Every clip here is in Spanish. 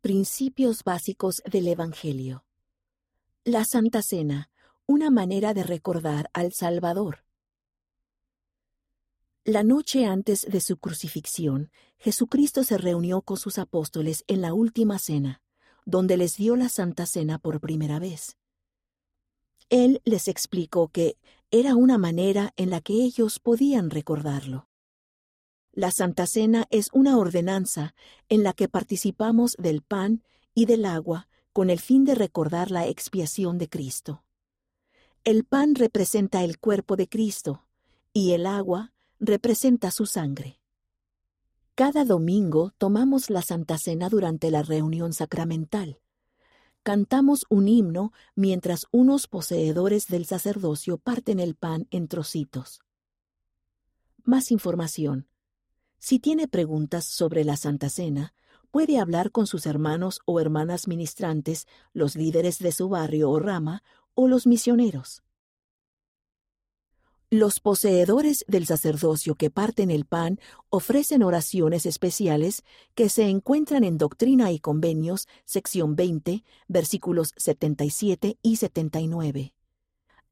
Principios básicos del Evangelio. La Santa Cena, una manera de recordar al Salvador. La noche antes de su crucifixión, Jesucristo se reunió con sus apóstoles en la última cena, donde les dio la Santa Cena por primera vez. Él les explicó que era una manera en la que ellos podían recordarlo. La Santa Cena es una ordenanza en la que participamos del pan y del agua con el fin de recordar la expiación de Cristo. El pan representa el cuerpo de Cristo y el agua representa su sangre. Cada domingo tomamos la Santa Cena durante la reunión sacramental. Cantamos un himno mientras unos poseedores del sacerdocio parten el pan en trocitos. Más información. Si tiene preguntas sobre la Santa Cena, puede hablar con sus hermanos o hermanas ministrantes, los líderes de su barrio o rama, o los misioneros. Los poseedores del sacerdocio que parten el pan ofrecen oraciones especiales que se encuentran en Doctrina y Convenios, sección 20, versículos 77 y 79.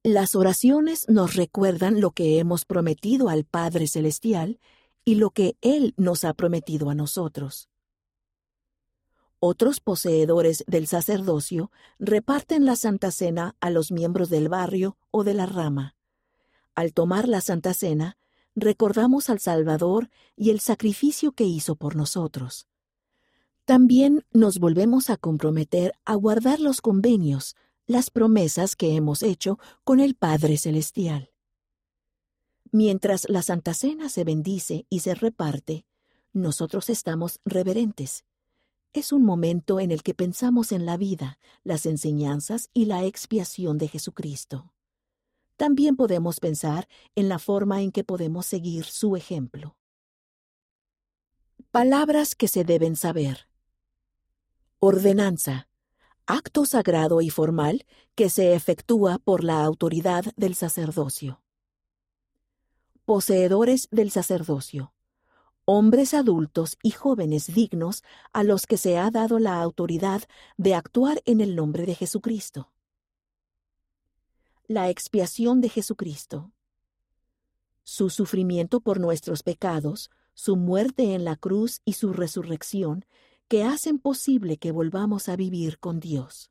Las oraciones nos recuerdan lo que hemos prometido al Padre Celestial y lo que Él nos ha prometido a nosotros. Otros poseedores del sacerdocio reparten la Santa Cena a los miembros del barrio o de la rama. Al tomar la Santa Cena, recordamos al Salvador y el sacrificio que hizo por nosotros. También nos volvemos a comprometer a guardar los convenios, las promesas que hemos hecho con el Padre Celestial. Mientras la Santa Cena se bendice y se reparte, nosotros estamos reverentes. Es un momento en el que pensamos en la vida, las enseñanzas y la expiación de Jesucristo también podemos pensar en la forma en que podemos seguir su ejemplo. Palabras que se deben saber. Ordenanza. Acto sagrado y formal que se efectúa por la autoridad del sacerdocio. Poseedores del sacerdocio. Hombres adultos y jóvenes dignos a los que se ha dado la autoridad de actuar en el nombre de Jesucristo la expiación de Jesucristo. Su sufrimiento por nuestros pecados, su muerte en la cruz y su resurrección, que hacen posible que volvamos a vivir con Dios.